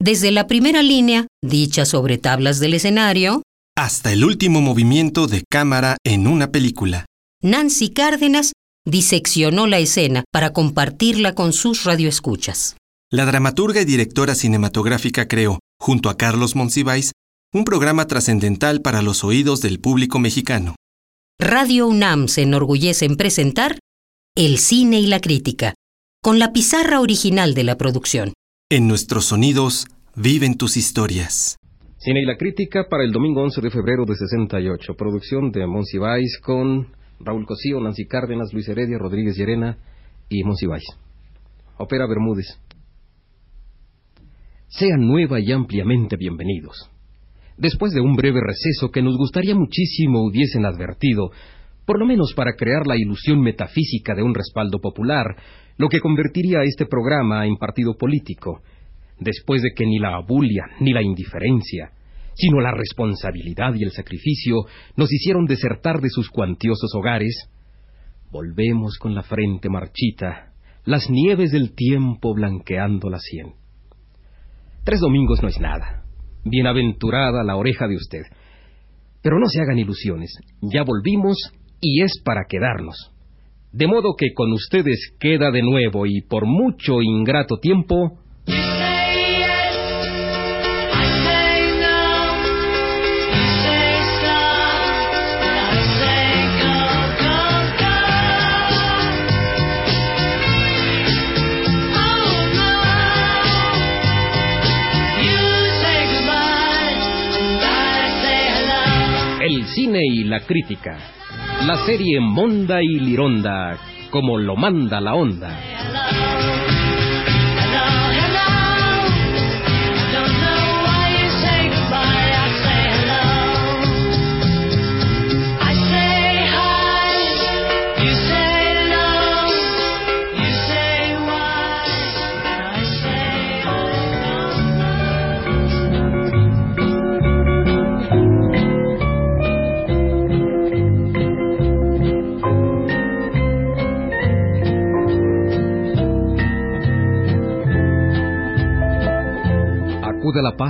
desde la primera línea, dicha sobre tablas del escenario, hasta el último movimiento de cámara en una película. Nancy Cárdenas diseccionó la escena para compartirla con sus radioescuchas. La dramaturga y directora cinematográfica creó, junto a Carlos Monsiváis, un programa trascendental para los oídos del público mexicano. Radio UNAM se enorgullece en presentar El cine y la crítica, con la pizarra original de la producción. En nuestros sonidos viven tus historias. Cine y la crítica para el domingo 11 de febrero de 68. Producción de Monsiváis con Raúl Cosío, Nancy Cárdenas, Luis Heredia, Rodríguez Llerena y Monsiváis. Opera Bermúdez. Sean nueva y ampliamente bienvenidos. Después de un breve receso que nos gustaría muchísimo hubiesen advertido, por lo menos para crear la ilusión metafísica de un respaldo popular, lo que convertiría a este programa en partido político, después de que ni la abulia ni la indiferencia, sino la responsabilidad y el sacrificio nos hicieron desertar de sus cuantiosos hogares, volvemos con la frente marchita, las nieves del tiempo blanqueando la sien. Tres domingos no es nada. Bienaventurada la oreja de usted. Pero no se hagan ilusiones, ya volvimos y es para quedarnos. De modo que con ustedes queda de nuevo y por mucho ingrato tiempo... El cine y la crítica la serie Monda y Lironda, como lo manda la onda.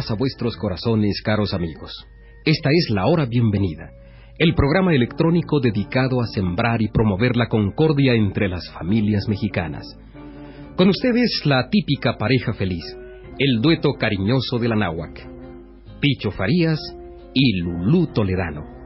A vuestros corazones, caros amigos. Esta es la hora bienvenida, el programa electrónico dedicado a sembrar y promover la concordia entre las familias mexicanas. Con ustedes la típica pareja feliz, el dueto cariñoso de la náhuac, Picho Farías y Lulú Toledano.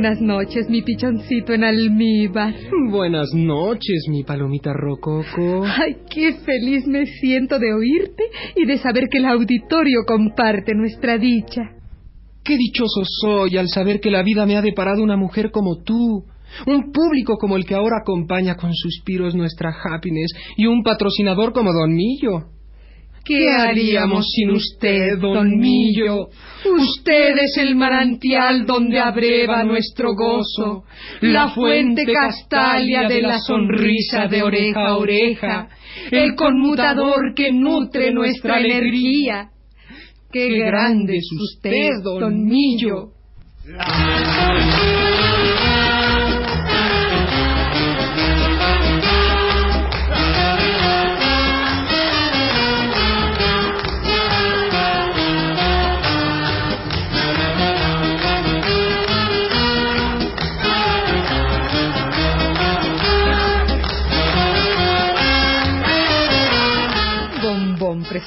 Buenas noches, mi pichoncito en almíbar. Buenas noches, mi palomita rococo. Ay, qué feliz me siento de oírte y de saber que el auditorio comparte nuestra dicha. Qué dichoso soy al saber que la vida me ha deparado una mujer como tú. Un público como el que ahora acompaña con suspiros nuestra happiness y un patrocinador como Don Millo. ¿Qué haríamos sin usted, don Millo? Usted es el manantial donde abreva nuestro gozo, la fuente castalia de la sonrisa de oreja a oreja, el conmutador que nutre nuestra energía. ¡Qué grande es usted, don Millo!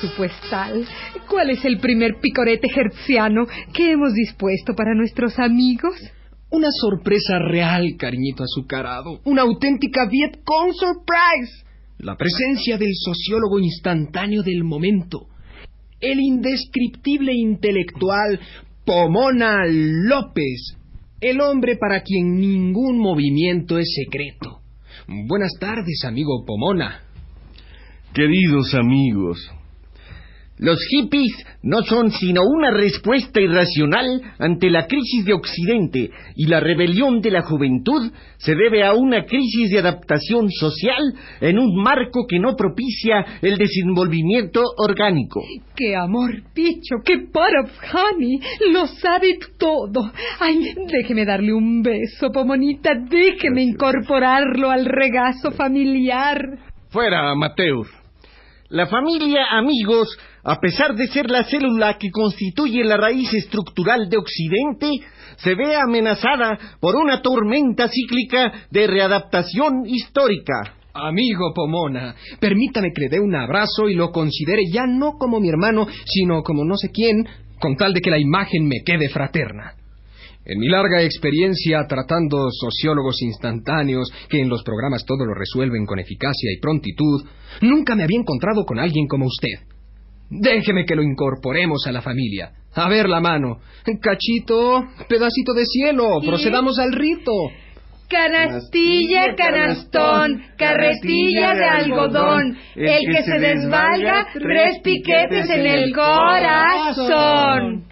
Presupuestal. ¿Cuál es el primer picorete hertziano que hemos dispuesto para nuestros amigos? Una sorpresa real, cariñito azucarado. Una auténtica Vietcong Surprise. La presencia del sociólogo instantáneo del momento. El indescriptible intelectual Pomona López. El hombre para quien ningún movimiento es secreto. Buenas tardes, amigo Pomona. Queridos amigos, Los hippies no son sino una respuesta irracional ante la crisis de Occidente y la rebelión de la juventud se debe a una crisis de adaptación social en un marco que no propicia el desenvolvimiento orgánico. ¡Qué amor, Picho! ¡Qué para, honey! Lo sabe todo. Ay, déjeme darle un beso, pomonita. Déjeme incorporarlo al regazo familiar. Fuera, Mateus. La familia, amigos, a pesar de ser la célula que constituye la raíz estructural de Occidente, se ve amenazada por una tormenta cíclica de readaptación histórica. Amigo Pomona, permítame que le dé un abrazo y lo considere ya no como mi hermano, sino como no sé quién, con tal de que la imagen me quede fraterna. En mi larga experiencia tratando sociólogos instantáneos que en los programas todo lo resuelven con eficacia y prontitud, nunca me había encontrado con alguien como usted. Déjeme que lo incorporemos a la familia. A ver la mano. Cachito, pedacito de cielo, procedamos al rito. Canastilla, canastón, carretilla de algodón, el que se desvalga, tres piquetes en el corazón.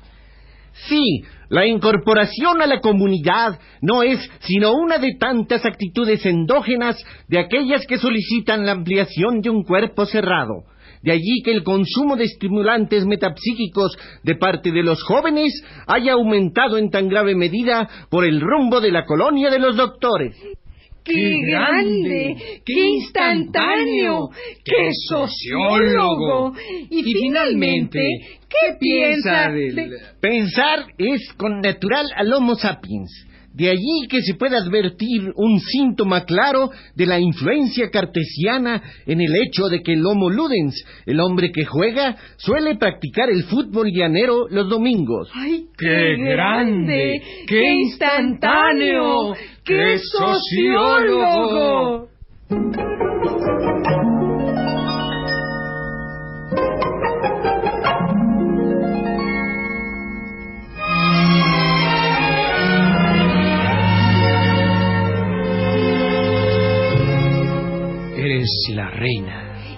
Sí, la incorporación a la comunidad no es sino una de tantas actitudes endógenas de aquellas que solicitan la ampliación de un cuerpo cerrado. De allí que el consumo de estimulantes metapsíquicos de parte de los jóvenes haya aumentado en tan grave medida por el rumbo de la colonia de los doctores. ¡Qué grande! ¡Qué instantáneo! ¡Qué sociólogo! Y finalmente, ¿qué piensa de... Pensar es con natural al Homo sapiens. De allí que se pueda advertir un síntoma claro de la influencia cartesiana en el hecho de que el Homo ludens, el hombre que juega, suele practicar el fútbol llanero los domingos. ¡Ay, qué, grande! ¡Qué instantáneo! ¡Qué sociólogo!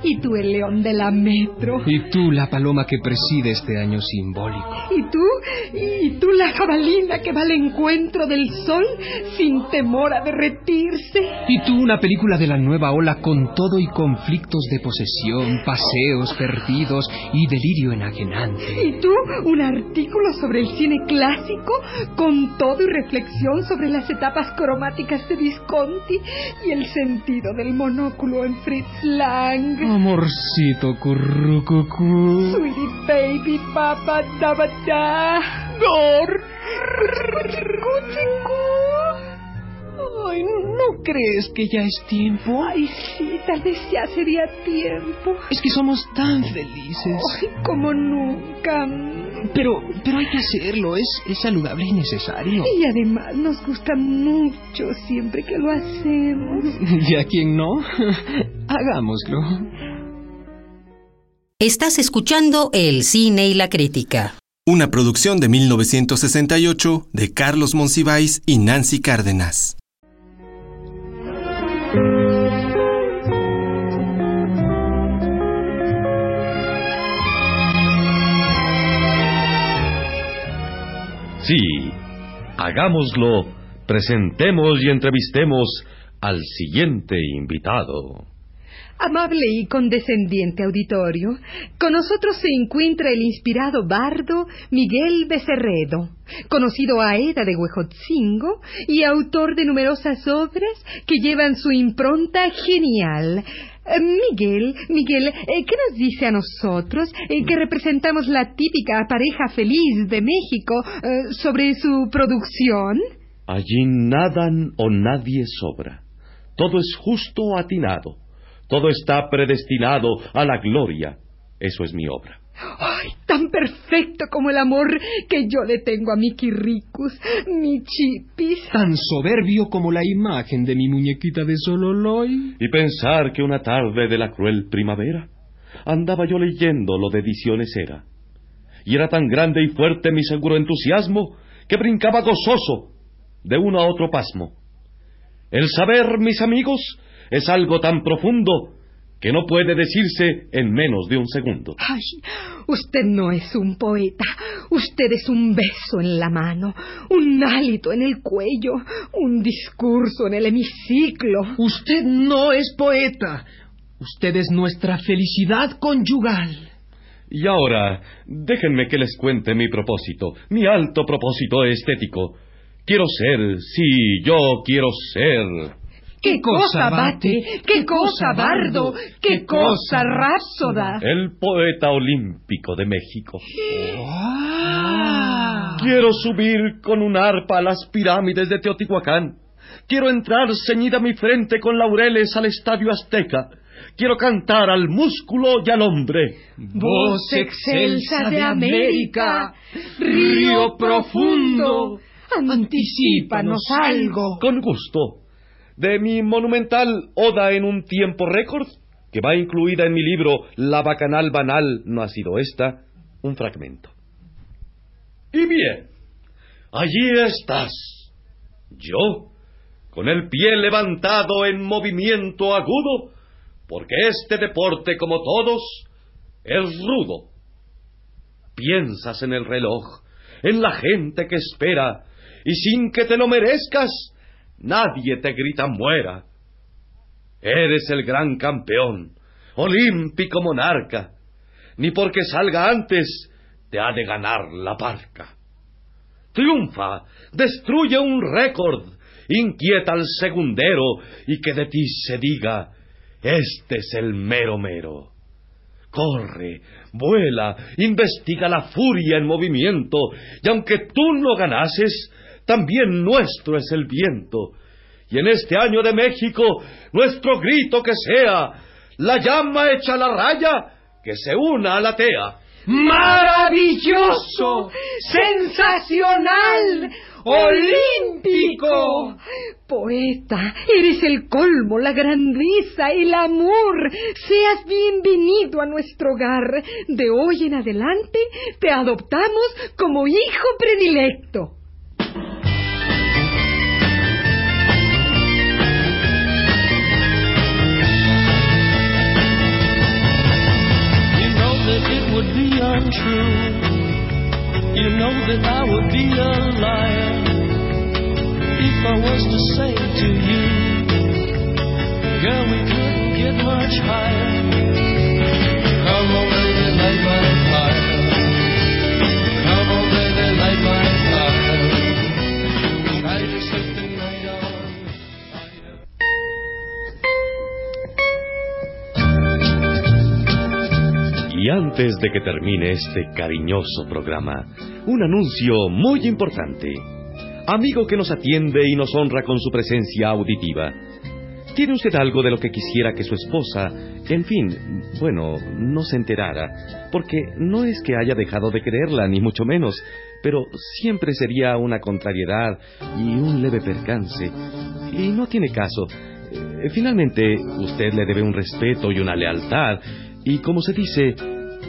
Y tú el león de la metro. Y tú la paloma que preside este año simbólico. Y tú, y tú la jabalina que va al encuentro del sol sin temor a derretirse. Y tú una película de la nueva ola con todo y conflictos de posesión, paseos perdidos y delirio enajenante. Y tú un artículo sobre el cine clásico con todo y reflexión sobre las etapas cromáticas de Visconti y el sentido del monóculo en Fritz Lang. Amorcito currucucú. Sweetie baby, papa, daba da. Dor. Ay, ¿no crees que ya es tiempo? Ay, sí, tal vez ya sería tiempo. Es que somos tan felices. Ay, como nunca. Pero, pero hay que hacerlo, es, es saludable y necesario. Y además nos gusta mucho siempre que lo hacemos. ¿Y a quién no? Hagámoslo. Estás escuchando El cine y la crítica. Una producción de 1968 de Carlos Monsiváis y Nancy Cárdenas. Sí, hagámoslo, presentemos y entrevistemos al siguiente invitado. Amable y condescendiente auditorio, con nosotros se encuentra el inspirado bardo Miguel Becerredo, conocido Aeda de Huejotzingo y autor de numerosas obras que llevan su impronta genial. Eh, Miguel, Miguel, eh, ¿qué nos dice a nosotros, eh, que representamos la típica pareja feliz de México, sobre su producción? Allí nadan o nadie sobra. Todo es justo o atinado. Todo está predestinado a la gloria. Eso es mi obra. ¡Ay, tan perfecto como el amor que yo le tengo a mi Quirricus, mi Chipis! Tan soberbio como la imagen de mi muñequita de Sololoy. Y pensar que una tarde de la cruel primavera andaba yo leyendo lo de Ediciones Era. Y era tan grande y fuerte mi seguro entusiasmo que brincaba gozoso de uno a otro pasmo. El saber, mis amigos, es algo tan profundo que no puede decirse en menos de un segundo. Ay, usted no es un poeta. Usted es un beso en la mano, un hálito en el cuello, un discurso en el hemiciclo. Usted no es poeta. Usted es nuestra felicidad conyugal. Y ahora, déjenme que les cuente mi propósito, mi alto propósito estético. Quiero ser, sí, yo quiero ser. ¿Qué cosa, Bate? ¿Qué cosa, Bardo? ¿Qué cosa, Rápsoda? El poeta olímpico de México. Ah. Quiero subir con un arpa a las pirámides de Teotihuacán. Quiero entrar ceñida mi frente con laureles al estadio azteca. Quiero cantar al músculo y al hombre. Voz excelsa de América, río profundo, anticípanos algo. Con gusto. De mi monumental Oda en un tiempo récord, que va incluida en mi libro La bacanal banal no ha sido esta, un fragmento. Y bien, allí estás. Yo, con el pie levantado en movimiento agudo, porque este deporte, como todos, es rudo. Piensas en el reloj, en la gente que espera, y sin que te lo merezcas, nadie te grita muera. Eres el gran campeón, olímpico monarca, ni porque salga antes te ha de ganar la barca. Triunfa, destruye un récord, inquieta al segundero y que de ti se diga, este es el mero mero. Corre, vuela, investiga la furia en movimiento, y aunque tú no ganases, también nuestro es el viento. Y en este año de México, nuestro grito que sea, la llama echa la raya, que se una a la tea. ¡Maravilloso! ¡Sensacional! ¡Olímpico! Poeta, eres el colmo, la grandeza, el amor. Seas bienvenido a nuestro hogar. De hoy en adelante te adoptamos como hijo predilecto. Be untrue. You know that I would be a liar if I was to say to you, girl, we couldn't get much higher. Come on, baby, light my antes de que termine este cariñoso programa, un anuncio muy importante. Amigo que nos atiende y nos honra con su presencia auditiva. ¿Tiene usted algo de lo que quisiera que su esposa, en fin, bueno, no se enterara? Porque no es que haya dejado de quererla, ni mucho menos, pero siempre sería una contrariedad y un leve percance. Y no tiene caso. Eh, Finalmente, usted le debe un respeto y una lealtad, y como se dice,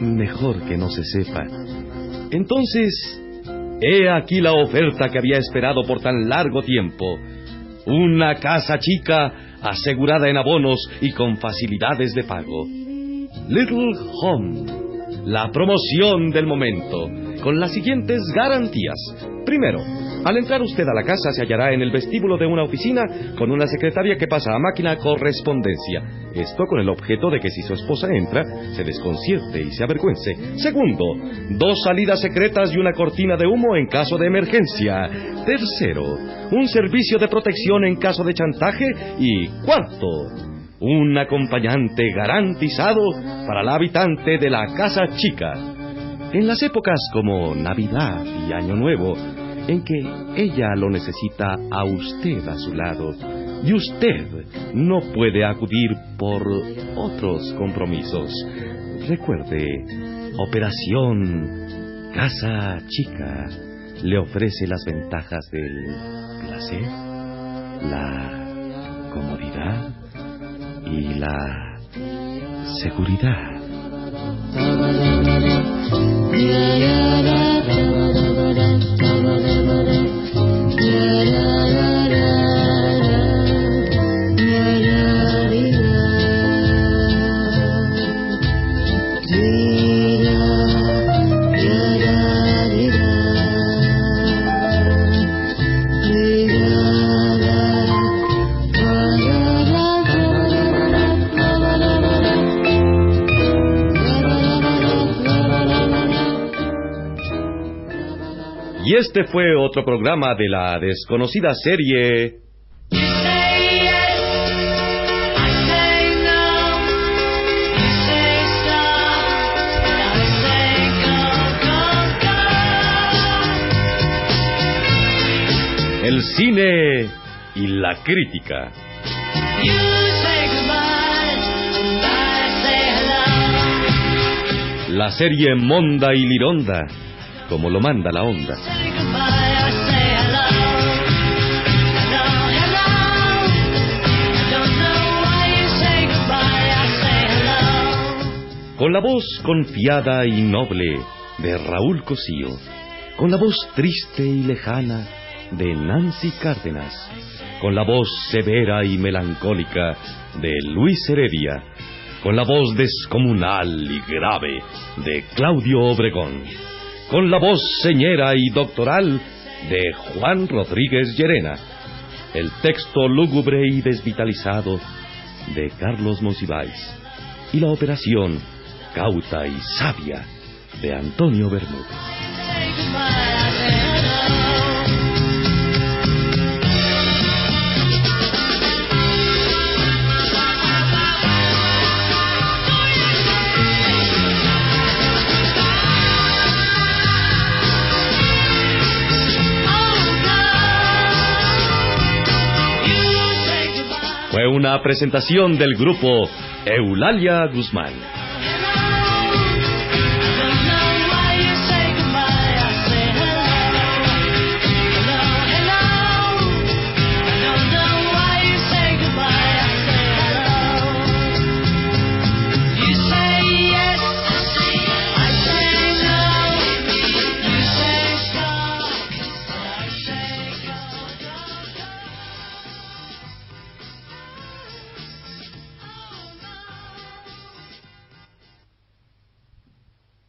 mejor que no se sepa. Entonces, he aquí la oferta que había esperado por tan largo tiempo. Una casa chica asegurada en abonos y con facilidades de pago. Little Home, la promoción del momento, con las siguientes garantías. Primero, al entrar usted a la casa se hallará en el vestíbulo de una oficina con una secretaria que pasa a máquina correspondencia. Esto con el objeto de que si su esposa entra, se desconcierte y se avergüence. Segundo, dos salidas secretas y una cortina de humo en caso de emergencia. Tercero, un servicio de protección en caso de chantaje. Y cuarto, un acompañante garantizado para la habitante de la casa chica. En las épocas como Navidad y Año Nuevo, en que ella lo necesita a usted a su lado y usted no puede acudir por otros compromisos. Recuerde, Operación Casa Chica le ofrece las ventajas del placer, la comodidad y la seguridad. Y este fue otro programa de la desconocida serie El cine y la crítica. La serie Monda y Lironda, como lo manda la onda. Con la voz confiada y noble de Raúl Cosío, con la voz triste y lejana de Nancy Cárdenas, con la voz severa y melancólica de Luis Heredia, con la voz descomunal y grave de Claudio Obregón, con la voz señera y doctoral de Juan Rodríguez Llerena, el texto lúgubre y desvitalizado de Carlos Monsiváis y la operación cauta y sabia de Antonio Bermúdez. Una presentación del grupo Eulalia Guzmán.